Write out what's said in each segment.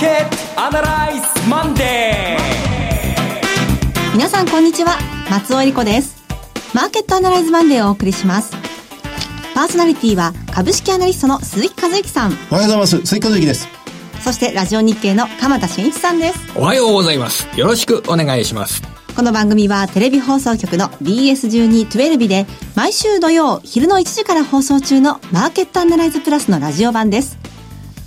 ケットアナライズマンデー皆さんこんにちは。松尾恵理子です。マーケットアナライズマンデーをお送りします。パーソナリティは株式アナリストの鈴木一之さん。おはようございます。鈴木一之です。そしてラジオ日経の鎌田新一さんです。おはようございます。よろしくお願いします。この番組はテレビ放送局の BS12-12 で毎週土曜昼の1時から放送中のマーケットアナライズプラスのラジオ版です。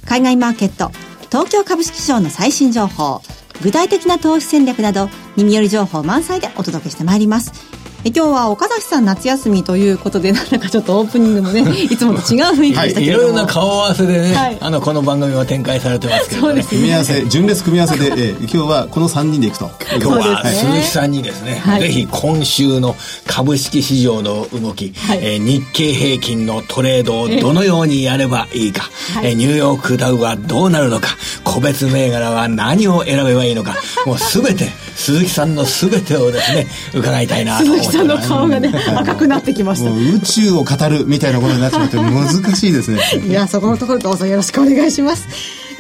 海外マーケット東京株式市場の最新情報具体的な投資戦略など耳寄り情報満載でお届けしてまいります。え今日は岡崎さん夏休みということでなんだかちょっとオープニングもね いつもと違う雰囲気でしたけれども、はい、いろいろな顔合わせでね、はい、あのこの番組は展開されてますけど、ね、組み合わせ順列組み合わせで、えー、今日はこの3人でいくと。今日は鈴木さんにですね、はい、ぜひ今週の株式市場の動き、はい、えー、日経平均のトレードをどのようにやればいいか、えー、ニューヨークダウはどうなるのか個別銘柄は何を選べばいいのかもう全て鈴木さんの全てをですね伺いたいなと思って鈴木さんの顔がね赤くなってきました。宇宙を語るみたいなことになっちまって難しいですね。いやそこのところどうぞよろしくお願いします。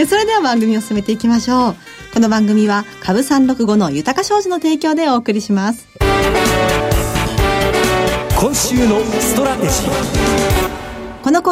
それでは番組を進めていきましょう。この番組は株365の豊か商事の提供でお送りします。今週のストラテジー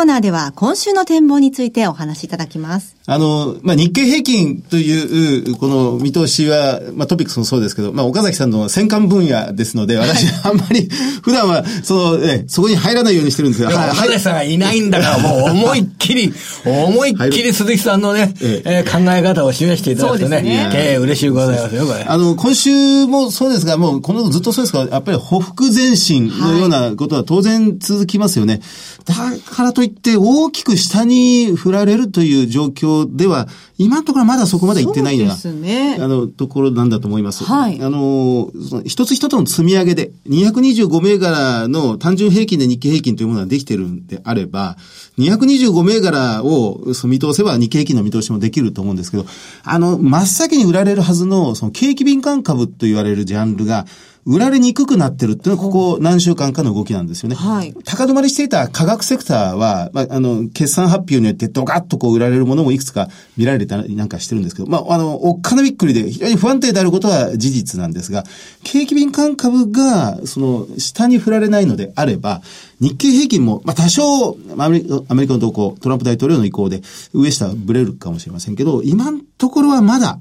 コーナーでは今週の展望についてお話しいただきます。あの、まあ、日経平均という、この見通しは、まあ、トピックスもそうですけど、まあ、岡崎さんの戦艦分野ですので、私、あんまり、普段は、その、え、そこに入らないようにしてるんですが、岡崎さんがいないんだから、もう思いっきり、思いっきり鈴木さんのね、ええ考え方を示していただくとね、ねえー、嬉しいございますよ、これ。あの、今週もそうですが、もう、このずっとそうですが、やっぱり、ほふ前進のようなことは当然続きますよね。だからといって大きく下に振られるという状況では、今のところまだそこまで行ってないような、うね、あの、ところなんだと思います。はい。あの、一つ一つの積み上げで、225銘柄の単純平均で日経平均というものができてるんであれば、225銘柄をその見通せば日経平均の見通しもできると思うんですけど、あの、真っ先に売られるはずの、その景気敏感株と言われるジャンルが、売られにくくなってるっていうのは、ここ何週間かの動きなんですよね。はい。高止まりしていた価格セクターは、まあ、あの、決算発表によってドカッとこう売られるものもいくつか見られたりなんかしてるんですけど、まあ、あの、おっかなびっくりで非常に不安定であることは事実なんですが、景気敏感株が、その、下に振られないのであれば、日経平均も、まあ、多少アメリカ、アメリカの動向、トランプ大統領の意向で、上下ブレるかもしれませんけど、今のところはまだ、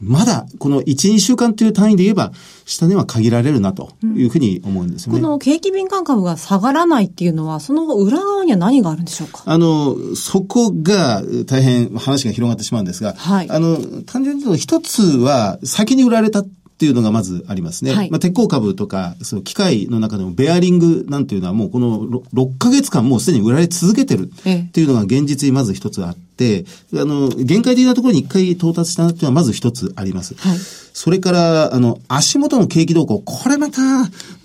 まだ、この1、2週間という単位で言えば、下値は限られるなというふうに思うんですよね。この景気敏感株が下がらないっていうのは、その裏側には何があるんでしょうか？あの、そこが大変話が広がってしまうんですが、はい、あの、単純に言うと一つは先に売られたっていうのがまずありますね。はい、まあ、鉄鋼株とか、その機械の中でもベアリングなんていうのはもうこの 6, 6ヶ月間もうすでに売られ続けてるっていうのが現実にまず一つあって、あの、限界的なところに一回到達したっていうのはまず一つあります。はい、それから、あの、足元の景気動向、これまた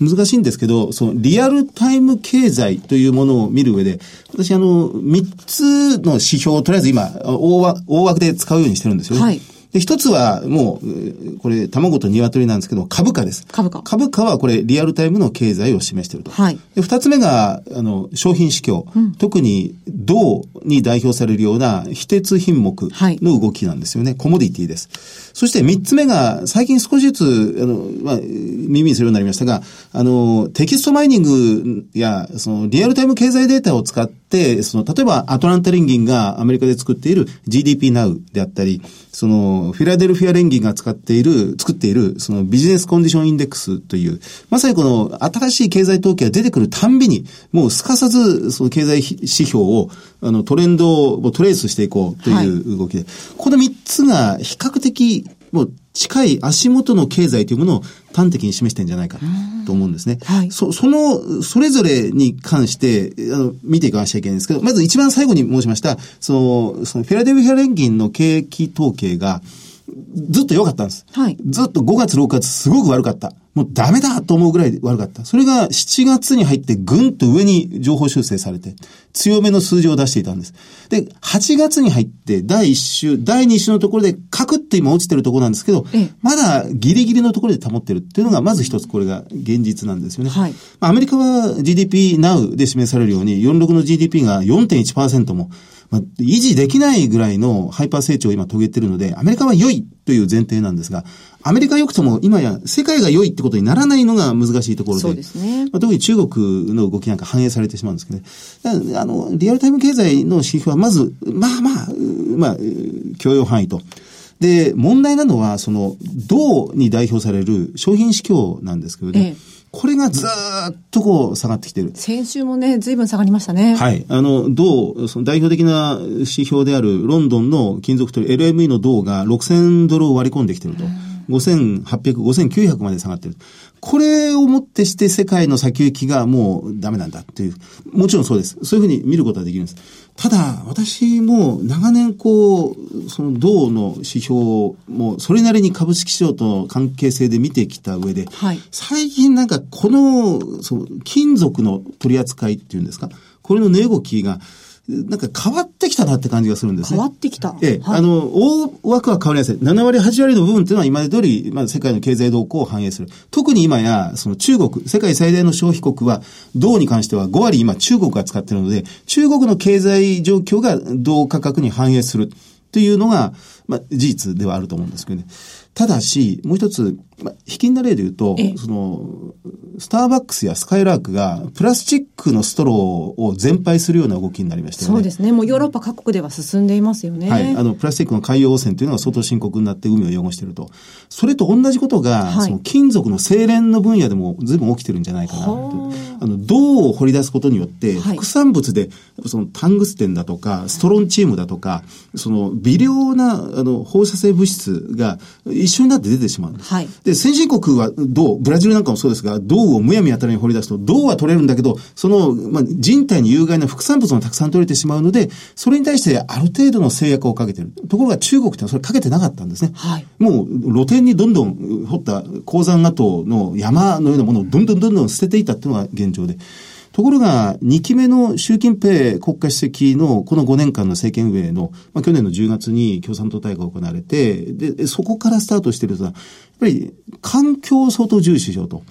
難しいんですけど、そのリアルタイム経済というものを見る上で、私あの、3つの指標をとりあえず今、大枠で使うようにしてるんですよね。はいで、一つは、もう、これ、卵と鶏なんですけど、株価です。株価。株価はこれ、リアルタイムの経済を示していると。はい。で、二つ目が、あの、商品市況。うん、特に、銅に代表されるような、非鉄品目の動きなんですよね。はい、コモディティです。そして三つ目が、最近少しずつ、あの、まあ、耳にするようになりましたが、あの、テキストマイニングや、その、リアルタイム経済データを使って、その、例えば、アトランタ連銀がアメリカで作っている GDP Now であったり、その、フィラデルフィア連銀が使っている、作っている、その Business Condition Index という、まさにこの新しい経済統計が出てくるたんびに、もうすかさず、その経済指標を、あの、トレンドをトレースしていこうという動きで、はい、この三つが比較的、もう近い足元の経済というものを端的に示してんじゃないかと思うんですね。はい、そその、それぞれに関して、あの、見ていかなきゃいけないんですけど、まず一番最後に申しました、その、そのフェラデルフィア連銀の景気統計が、ずっと良かったんです。はい。ずっと5月6月すごく悪かった。もうダメだと思うぐらい悪かった。それが7月に入ってぐんと上に情報修正されて、強めの数字を出していたんです。で、8月に入って第1週、第2週のところでカクッと今落ちてるところなんですけど、まだギリギリのところで保ってるっていうのがまず一つこれが現実なんですよね。はい。アメリカは GDP Now で示されるように46の GDP が4.1%もまあ、維持できないぐらいのハイパー成長を今遂げてるので、アメリカは良いという前提なんですが、アメリカ良くとも今や世界が良いってことにならないのが難しいところで、ですね。まあ、特に中国の動きなんか反映されてしまうんですけどね。あの、リアルタイム経済の指標はまず、まあまあ、まあ、許容範囲と。で、問題なのは、その、銅に代表される商品指標なんですけどね。ええこれがずっとこう下がってきてる。先週もね、随分下がりましたね。はい。あの、銅、その代表的な指標であるロンドンの金属取り LME の銅が6000ドルを割り込んできてると。5800、5900まで下がってる。これをもってして世界の先行きがもうダメなんだっていう。もちろんそうです。そういうふうに見ることはできるんです。ただ、私も長年こう、その銅の指標もそれなりに株式市場との関係性で見てきた上で、はい、最近なんかこの、その金属の取り扱いっていうんですか、これの値動きが、なんか変わってきたなって感じがするんですね。変わってきた。ええ、はい、あの、大枠は変わりやすい。7割、8割の部分っていうのは今まで通り、まあ、世界の経済動向を反映する。特に今や、その中国、世界最大の消費国は、銅に関しては5割今中国が使っているので、中国の経済状況が銅価格に反映するというのが、まあ、事実ではあると思うんですけどね。ただし、もう一つ、まあ、引きな例で言うと、その、スターバックスやスカイラークが、プラスチックのストローを全廃するような動きになりましたよね。そうですね。もうヨーロッパ各国では進んでいますよね。はい。あの、プラスチックの海洋汚染というのが相当深刻になって海を汚していると。それと同じことが、はい、その金属の精錬の分野でも随分起きてるんじゃないかなと。あの、銅を掘り出すことによって、副産物で、そのタングステンだとか、ストロンチームだとか、その微量な、あの、放射性物質が一緒になって出てしまうんです。はい。で、先進国は銅、ブラジルなんかもそうですが、銅をむやみやたらに掘り出すと、銅は取れるんだけど、その、まあ、人体に有害な副産物もたくさん取れてしまうので、それに対してある程度の制約をかけてる。ところが中国ってそれかけてなかったんですね。はい。もう露天にどんどん掘った鉱山跡の山のようなものをどんどんどんどん捨てていたっていうのが現状で。ところが、2期目の習近平国家主席のこの5年間の政権運営の、まあ、去年の10月に共産党大会が行われて、で、そこからスタートしてるとやっぱり環境を相当重視しようと。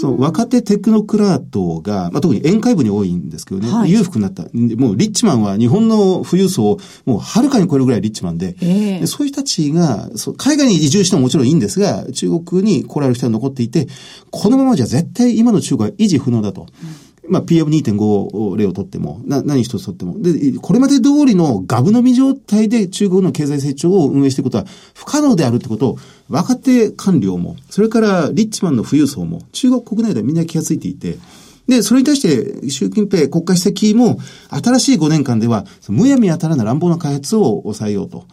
その若手テクノクラートが、まあ、特に宴会部に多いんですけどね、はい、裕福になった。もうリッチマンは日本の富裕層をもうはるかに超えるぐらいリッチマンで、えー、でそういう人たちが海外に移住してももちろんいいんですが、中国に来られる人が残っていて、このままじゃ絶対今の中国は維持不能だと。うんまあ、PM2.5 例をとっても、な、何一つとっても。で、これまで通りのガブ飲み状態で中国の経済成長を運営していくことは不可能であるってことを、若手官僚も、それからリッチマンの富裕層も、中国国内ではみんな気がついていて、で、それに対して、習近平国家主席も、新しい5年間では、むやみやたらな乱暴な開発を抑えようと。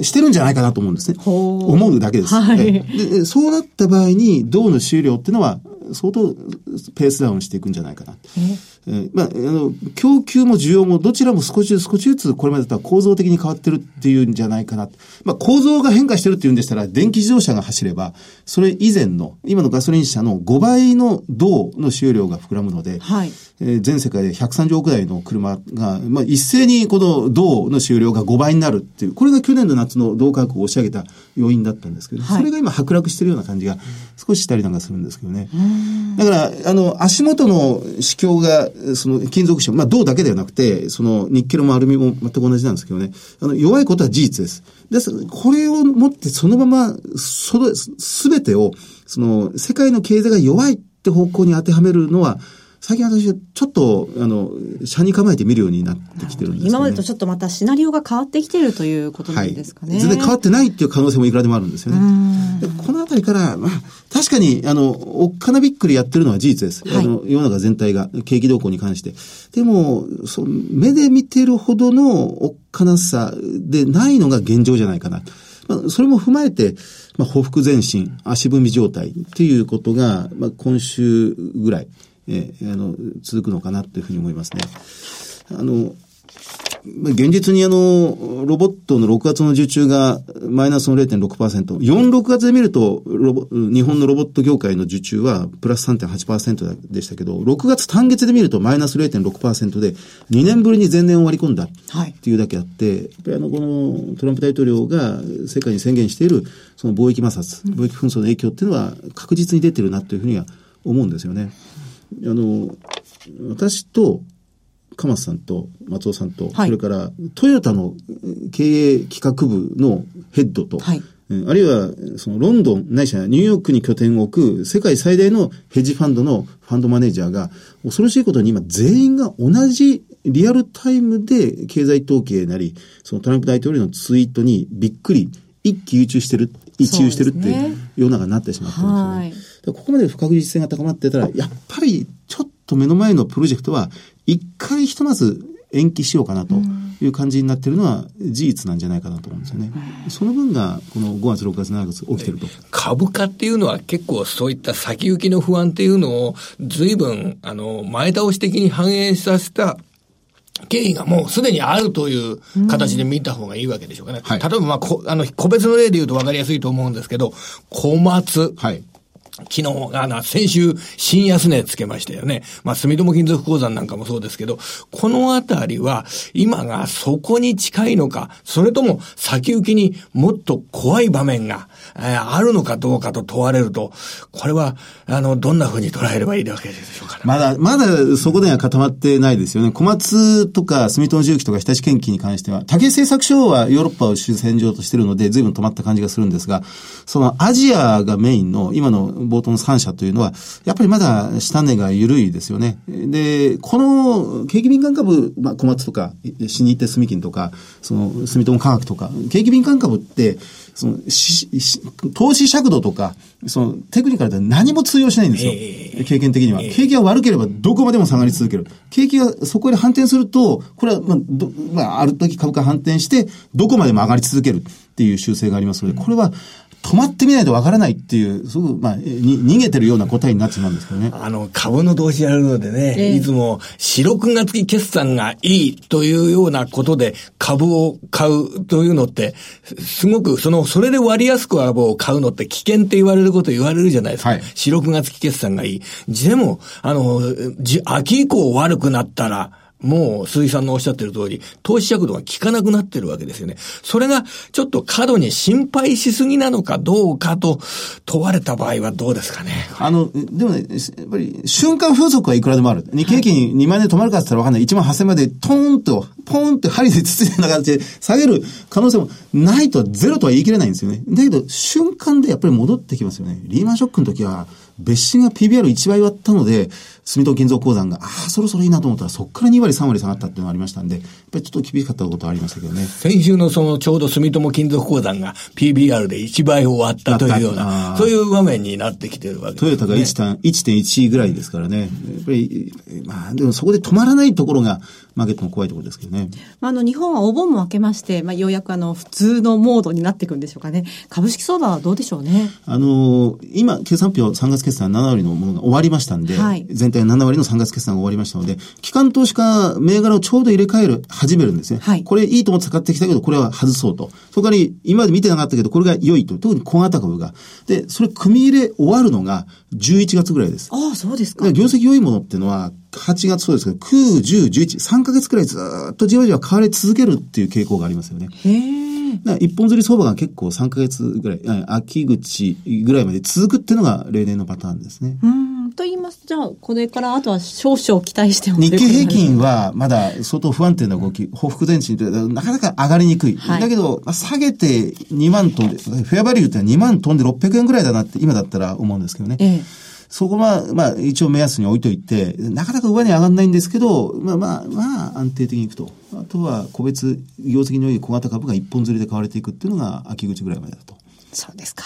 してるんじゃないかなと思うんですね。思うだけです。はい、で。そうなった場合に、銅の収量っていうのは、相当ペースダウンしていくんじゃないかな。え？ー、まあ、あの、供給も需要もどちらも少しずつ少しずつこれまでとは構造的に変わってるっていうんじゃないかな。まあ、構造が変化してるっていうんでしたら、電気自動車が走れば、それ以前の、今のガソリン車の5倍の銅の収容量が膨らむので、はい、えー、全世界で130億台の車が、まあ、一斉にこの銅の収容が5倍になるっていう、これが去年の夏の銅価格を押し上げた要因だったんですけど、はい、それが今剥落してるような感じが少ししたりなんかするんですけどね。だから、あの、足元の指標が、その金属市まあ銅だけではなくて、そのニッケルもアルミも全く同じなんですけどね、あの、弱いことは事実です。です、これをもってそのまま、その、すべてを、その、世界の経済が弱いって方向に当てはめるのは、最近私、ちょっと、あの、車に構えて見るようになってきてるんです、ね、今までとちょっとまたシナリオが変わってきてるということなんですかね。はい、全然変わってないっていう可能性もいくらでもあるんですよね。でこのあたりから、まあ、確かに、あの、おっかなびっくりやってるのは事実です。はい、あの、世の中全体が、景気動向に関して。でも、そ目で見てるほどのおっかなさでないのが現状じゃないかな。まあ、それも踏まえて、まあ、報復前進、足踏み状態っていうことが、まあ、今週ぐらい、えー、あの、続くのかなというふうに思いますね。あの、現実にあの、ロボットの6月の受注がマイナスの0.6%。4、6月で見ると、ロボ、日本のロボット業界の受注はプラス3.8%でしたけど、6月単月で見るとマイナス0.6%で、2年ぶりに前年を割り込んだっていうだけあって、はい、やっぱりあの、このトランプ大統領が世界に宣言している、その貿易摩擦、貿易紛争の影響っていうのは確実に出てるなというふうには思うんですよね。あの、私と鎌田さんと松尾さんと、はい、それからトヨタの経営企画部のヘッドと、はい、あるいは、そのロンドン、ないしはニューヨークに拠点を置く世界最大のヘッジファンドのファンドマネージャーが、恐ろしいことに今全員が同じリアルタイムで経済統計なり、そのトランプ大統領のツイートにびっくり、一喜一憂してる、一憂してるっていう世の中になってしまってるんですよね。ここまで不確実性が高まってたら、やっぱりちょっと目の前のプロジェクトは、一回ひとまず延期しようかなという感じになっているのは事実なんじゃないかなと思うんですよね。その分がこの5月、6月、7月起きてると。株価っていうのは結構そういった先行きの不安っていうのを随分あの前倒し的に反映させた経緯がもうすでにあるという形で見た方がいいわけでしょうかね。はい、例えば、まあ、こあの、個別の例で言うと分かりやすいと思うんですけど、小松。はい。昨日、あの、先週、新安値つけましたよね。まあ、住友金属鉱山なんかもそうですけど、このあたりは、今がそこに近いのか、それとも先行きにもっと怖い場面が、えー、あるのかどうかと問われると、これは、あの、どんな風に捉えればいいわけでしょうか、ね、まだ、まだそこでは固まってないですよね。小松とか住友重機とか日立研機に関しては、竹製作所はヨーロッパを主戦場としてるので、随分止まった感じがするんですが、そのアジアがメインの、今の冒頭の3社というのは、やっぱりまだ下値が緩いですよね。で、この景気敏感株、まあ、小松とか、新日鉄住金とか、その住友科学とか、景気敏感株って、そのし投資尺度とか、そのテクニカルで何も通用しないんですよ。えー、経験的には、景気が悪ければどこまでも下がり続ける。景気がそこで反転すると、これは、まあ、まあ、ある時株価反転して、どこまでも上がり続けるっていう習性がありますので、これは止まってみないとわからないっていう、すごく、まあ、に、逃げてるような答えになってしまうんですけどね。あの、株の投資やるのでね、えー、いつも、四六月期決算がいいというようなことで株を買うというのって、すごく、その、それで割安く株を買うのって危険って言われること言われるじゃないですか。はい、四六月期決算がいい。でも、あの、秋以降悪くなったら、もう鈴井さんのおっしゃってる通り、投資尺度が効かなくなってるわけですよね。それがちょっと過度に心配しすぎなのかどうかと問われた場合はどうですかね。あの、でもね、やっぱり瞬間風速はいくらでもある。日経平均2万円で止まるかって言ったらわかんない。1万8000までトーンと、ポーンって針でつついたような形で下げる可能性もないと、ゼロとは言い切れないんですよね。だけど、瞬間でやっぱり戻ってきますよね。リーマンショックの時は、別紙が PBR1 倍割ったので、住友金属鉱山が、ああ、そろそろいいなと思ったら、そこから2割、3割下がったっていうのがありましたんで、やっぱりちょっと厳しかったことはありましたけどね。先週のそのちょうど住友金属鉱山が PBR で1倍を割ったというような、そういう場面になってきてるわけですね。トヨタが1.1ぐらいですからね。やっぱり、まあ、でもそこで止まらないところが、マーケットの怖いところですけどね。まあ、あの、日本はお盆も明けまして、まあ、ようやくあの、普通のモードになっていくんでしょうかね。株式相場はどうでしょうね。あの、今、決算表3月決算7割のものが終わりましたんで、はい、全体7割の3月決算が終わりましたので、機関投資家、銘柄をちょうど入れ替える、始めるんですね。はい、これいいと思って使ってきたけど、これは外そうと。そこから今まで見てなかったけど、これが良いと。特に小型株が。で、それ組み入れ終わるのが11月ぐらいです。ああ、そうですか。業績良いものっていうのは、8月そうですけど、9、10、11、3ヶ月くらいずっとじわじわ買われ続けるっていう傾向がありますよね。へ一本釣り相場が結構3ヶ月ぐらい、秋口ぐらいまで続くっていうのが例年のパターンですね。うんと言いますじゃあ、これからあとは少々期待しても日経平均はまだ相当不安定な動き、報復前進というなかなか上がりにくい。はい、だけど、下げて2万トンで、フェアバリューって2万トンで600円ぐらいだなって今だったら思うんですけどね。ええそこは、まあ、一応目安に置いといて、なかなか上に上がらないんですけど、まあまあ、まあ、安定的にいくと。あとは、個別、業績の良い小型株が一本釣りで買われていくっていうのが、秋口ぐらいまでだと。そうですか。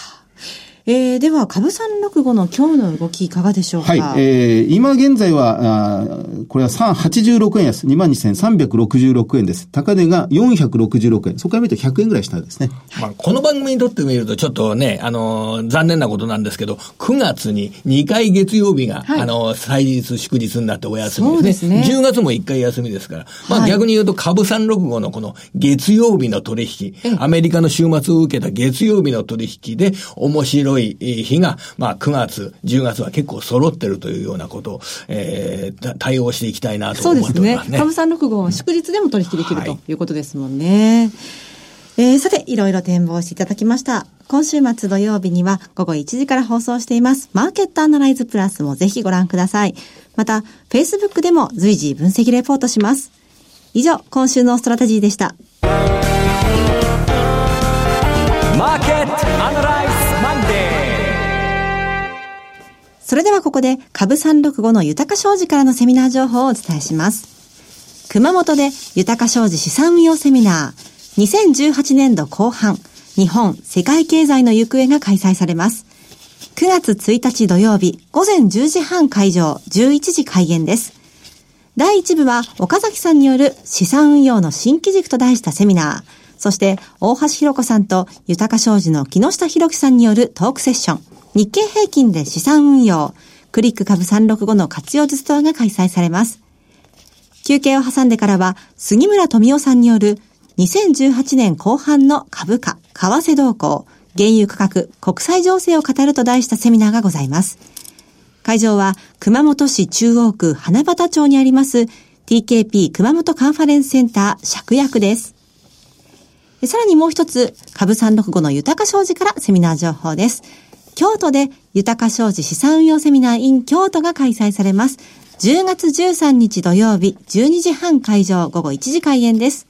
えー、では、株三六五の今日の動きいかがでしょうか？はい。えー、今現在は、あこれは386円安、22,366円です。高値が466円。そこから見ると100円ぐらい下ですね。まあ、この番組にとってみると、ちょっとね、あのー、残念なことなんですけど、9月に2回月曜日が、はい、あのー、祭日祝日になってお休みですね。ですね。10月も1回休みですから、まあ、逆に言うと株三六五のこの月曜日の取引、アメリカの週末を受けた月曜日の取引で面白いい日が、まあ9月、10月は結構揃ってるというようなことを、えー、対応していきたいなと思っておりますね。そうですね。株三六号は祝日でも取引できる、ということですもんね。えー、さて、いろいろ展望していただきました。今週末土曜日には午後1時から放送しています。マーケットアナライズプラスもぜひご覧ください。また、Facebook でも随時分析レポートします。以上、今週のストラテジーでした。それではここで株365の豊か商事からのセミナー情報をお伝えします。熊本で豊か商事資産運用セミナー2018年度後半、日本世界経済の行方が開催されます。9月1日土曜日、午前10時半会場、11時開演です。第1部は岡崎さんによる資産運用の新機軸と題したセミナー、そして大橋弘子さんと豊か商事の木下博樹さんによるトークセッション、日経平均で資産運用、クリック株365の活用術等が開催されます。休憩を挟んでからは、杉村富夫さんによる2018年後半の株価、為替動向、原油価格、国際情勢を語ると題したセミナーがございます。会場は熊本市中央区花畑町にあります TKP 熊本カンファレンスセンター借薬です。さらにもう一つ、株365の豊か商事からセミナー情報です。京都で豊か商事資産運用セミナー in 京都が開催されます。10月13日土曜日12時半会場午後1時開演です。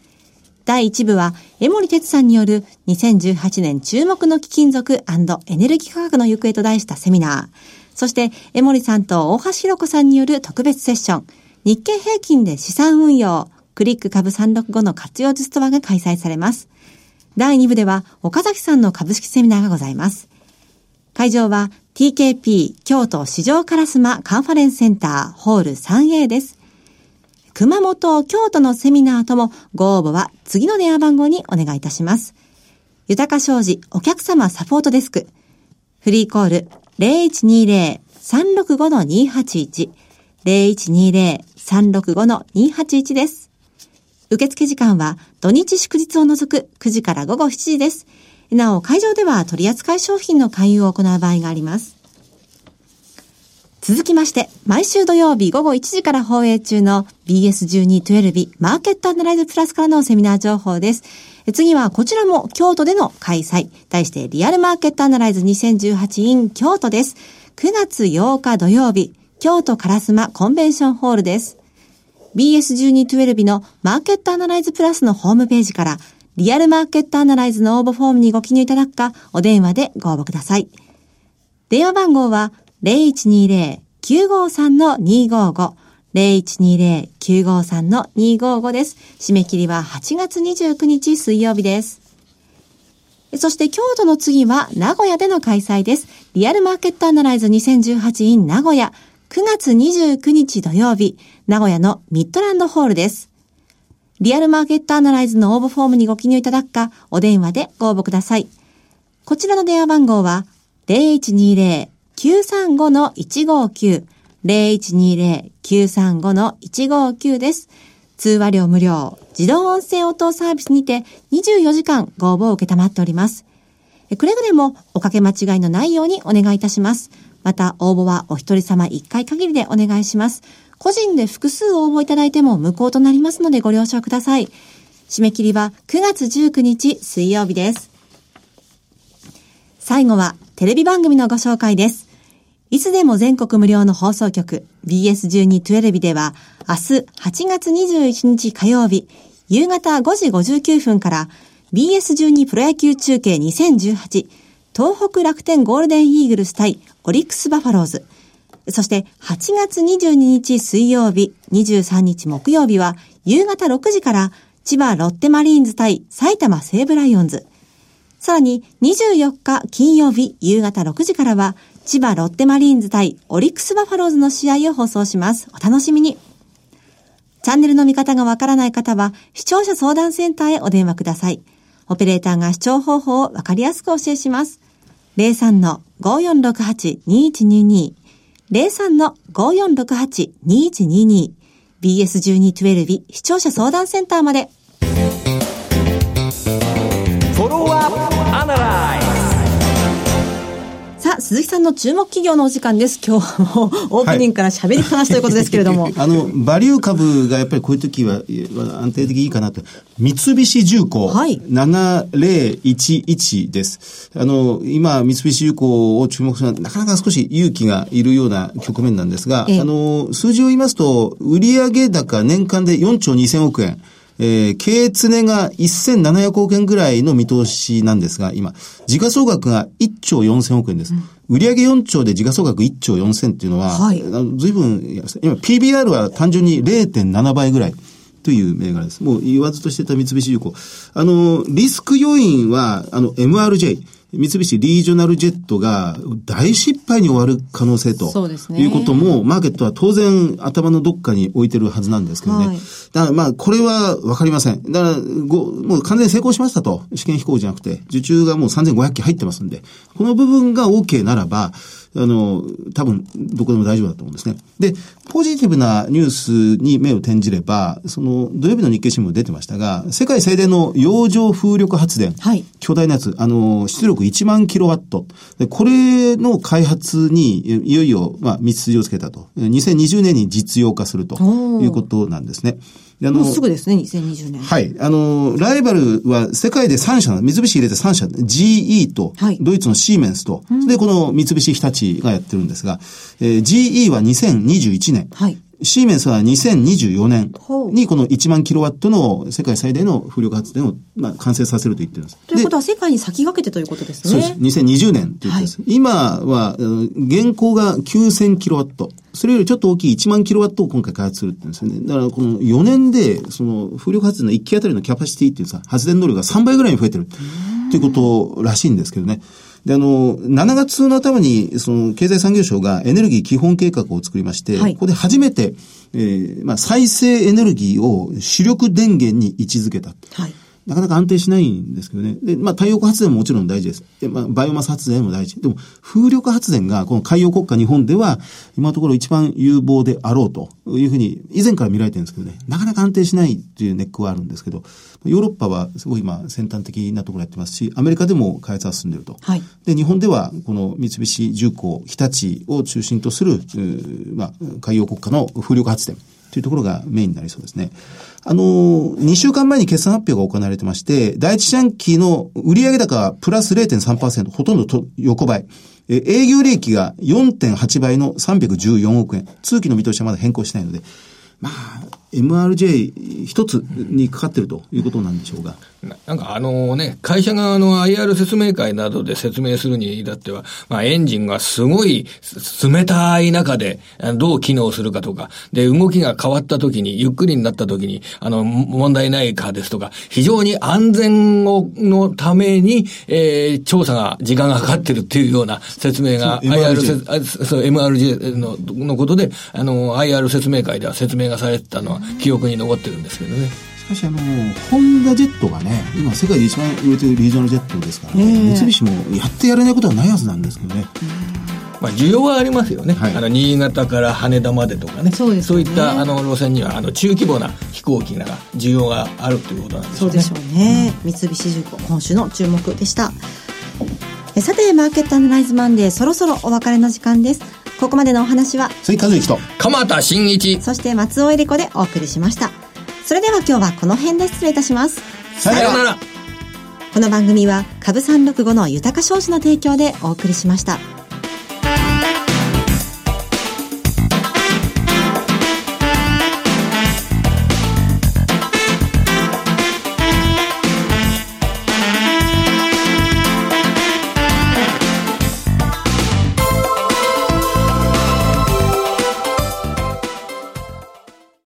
第1部は、江森哲さんによる2018年注目の貴金属エネルギー価格の行方と題したセミナー。そして、江森さんと大橋弘子さんによる特別セッション。日経平均で資産運用、クリック株365の活用術とはが開催されます。第2部では、岡崎さんの株式セミナーがございます。会場は TKP 京都市場烏丸カンファレンスセンターホール 3A です。熊本、京都のセミナーともご応募は次の電話番号にお願いいたします。豊か商事お客様サポートデスク。フリーコール0120-365-281 0120-365-281です。受付時間は土日祝日を除く9時から午後7時です。なお、会場では取扱い商品の勧誘を行う場合があります。続きまして、毎週土曜日午後1時から放映中の BS1212 マーケットアナライズプラスからのセミナー情報です。次はこちらも京都での開催。題してリアルマーケットアナライズ 2018in 京都です。9月8日土曜日、京都烏丸コンベンションホールです。BS1212 のマーケットアナライズプラスのホームページからリアルマーケットアナライズの応募フォームにご記入いただくか、お電話でご応募ください。電話番号は0120-953-255 0120-953-255です。締め切りは8月29日水曜日です。そして京都の次は名古屋での開催です。リアルマーケットアナライズ 2018in 名古屋9月29日土曜日、名古屋のミッドランドホールです。リアルマーケットアナライズの応募フォームにご記入いただくか、お電話でご応募ください。こちらの電話番号は0120 935-159 0120-935-159です。通話料無料、自動音声応答サービスにて24時間ご応募を受けたまっております。くれぐれもおかけ間違いのないようにお願いいたします。また応募はお一人様一回限りでお願いします。個人で複数応募いただいても無効となりますのでご了承ください。締め切りは9月19日水曜日です。最後はテレビ番組のご紹介です。いつでも全国無料の放送局 BS12-12 では明日8月21日火曜日夕方5時59分から BS12 プロ野球中継2018東北楽天ゴールデンイーグルス対オリックスバファローズそして8月22日水曜日23日木曜日は夕方6時から千葉ロッテマリーンズ対埼玉西武ライオンズさらに24日金曜日夕方6時からは千葉ロッテマリーンズ対オリックスバファローズの試合を放送します。お楽しみに。チャンネルの見方がわからない方は、視聴者相談センターへお電話ください。オペレーターが視聴方法をわかりやすくお教えします。03-5468-2122 03-5468-2122 BS1212 視聴者相談センターまで。は鈴木さんの注目企業のお時間です。今日はもうオープニングから喋りっぱなしということですけれども。はい、あの、バリュー株がやっぱりこういう時は安定的いいかなと。三菱重工。はい。7011です。あの、今、三菱重工を注目するのはなかなか少し勇気がいるような局面なんですが、あの、数字を言いますと、売上高年間で4兆2000億円。えー、経営常が1700億円ぐらいの見通しなんですが、今、時価総額が1兆4000億円です。うん、売上4兆で時価総額1兆4000っていうのは、はい、随分、今 PBR は単純に0.7倍ぐらい。という銘柄です。もう言わずとしてた三菱重工。あの、リスク要因は、あの、MRJ。三菱リージョナルジェットが大失敗に終わる可能性とそうですね。いうことも、マーケットは当然頭のどっかに置いてるはずなんですけどね。はい、だからまあ、これはわかりません。だからご、もう完全に成功しましたと。試験飛行じゃなくて、受注がもう3500機入ってますんで、この部分が OK ならば、あの、多分、どこでも大丈夫だと思うんですね。で、ポジティブなニュースに目を転じれば、その、土曜日の日経新聞出てましたが、世界最大の洋上風力発電。はい。巨大なやつ、あの、出力1万キロワット。で、これの開発に、いよいよ、まあ、道筋をつけたと。2020年に実用化するということなんですね。あの、もうすぐですね、2020年。はい。あの、ライバルは世界で3社、三菱入れて3社、GE と、はい、ドイツのシーメンスと、うん、で、この三菱日立がやってるんですが、えー、GE は2021年。はい。シーメンスは2024年にこの1万キロワットの世界最大の風力発電をまあ完成させると言ってるんです。ということは世界に先駆けてということですね。そうです。2020年ということです。はい、今は、現行が9000キロワット。それよりちょっと大きい1万キロワットを今回開発するって言うんですよね。だからこの4年で、その風力発電の1機あたりのキャパシティっていうさ、発電能力が3倍ぐらいに増えてる。ということらしいんですけどね。で、あの、7月の頭に、その、経済産業省がエネルギー基本計画を作りまして、はい、ここで初めて、えー、まあ、再生エネルギーを主力電源に位置づけた。はい。なかなか安定しないんですけどね。で、まあ、太陽光発電ももちろん大事です。で、まあ、バイオマス発電も大事。でも、風力発電が、この海洋国家日本では、今のところ一番有望であろうというふうに、以前から見られてるんですけどね、なかなか安定しないっていうネックはあるんですけど、ヨーロッパはすごい今、先端的なところやってますし、アメリカでも開発は進んでると。はい。で、日本では、この三菱重工、日立を中心とする、まあ、海洋国家の風力発電。というところがメインになりそうですね。あの、2週間前に決算発表が行われてまして、第一四半期の売上高はプラス0.3%、ほとんどと横ばい。え営業利益が4.8倍の314億円。通期の見通しはまだ変更しないので、まあ、MRJ 一つにかかってるということなんでしょうが。なんかあのね、会社側の IR 説明会などで説明するに至っては、まあエンジンがすごい冷たい中でどう機能するかとか、で、動きが変わった時に、ゆっくりになった時に、あの、問題ないかですとか、非常に安全をのために、えー、調査が、時間がかかってるっていうような説明が、IR そう、MRJ ののことで、あの、IR 説明会では説明がされてたのは記憶に残ってるんですけどね。しかしあの、ホンダジェットがね、今世界で一番売れてるリージョナルジェットですからね、三菱もやってやれないことはないはずなんですけどね。まあ、需要はありますよね、はい、あの新潟から羽田までとかね。そう、ね、そういったあの路線にはあの中規模な飛行機なら需要があるということなんですね。そうでしょうね、うん、三菱重工今週の注目でした。えさてマーケットアナライズマンデーそろそろお別れの時間です。ここまでのお話は追加之と鎌田新一。そして松尾恵理子でお送りしましたそれでは今日はこの辺で失礼いたします。さようなら。この番組は株三六五の豊か商事の提供でお送りしました。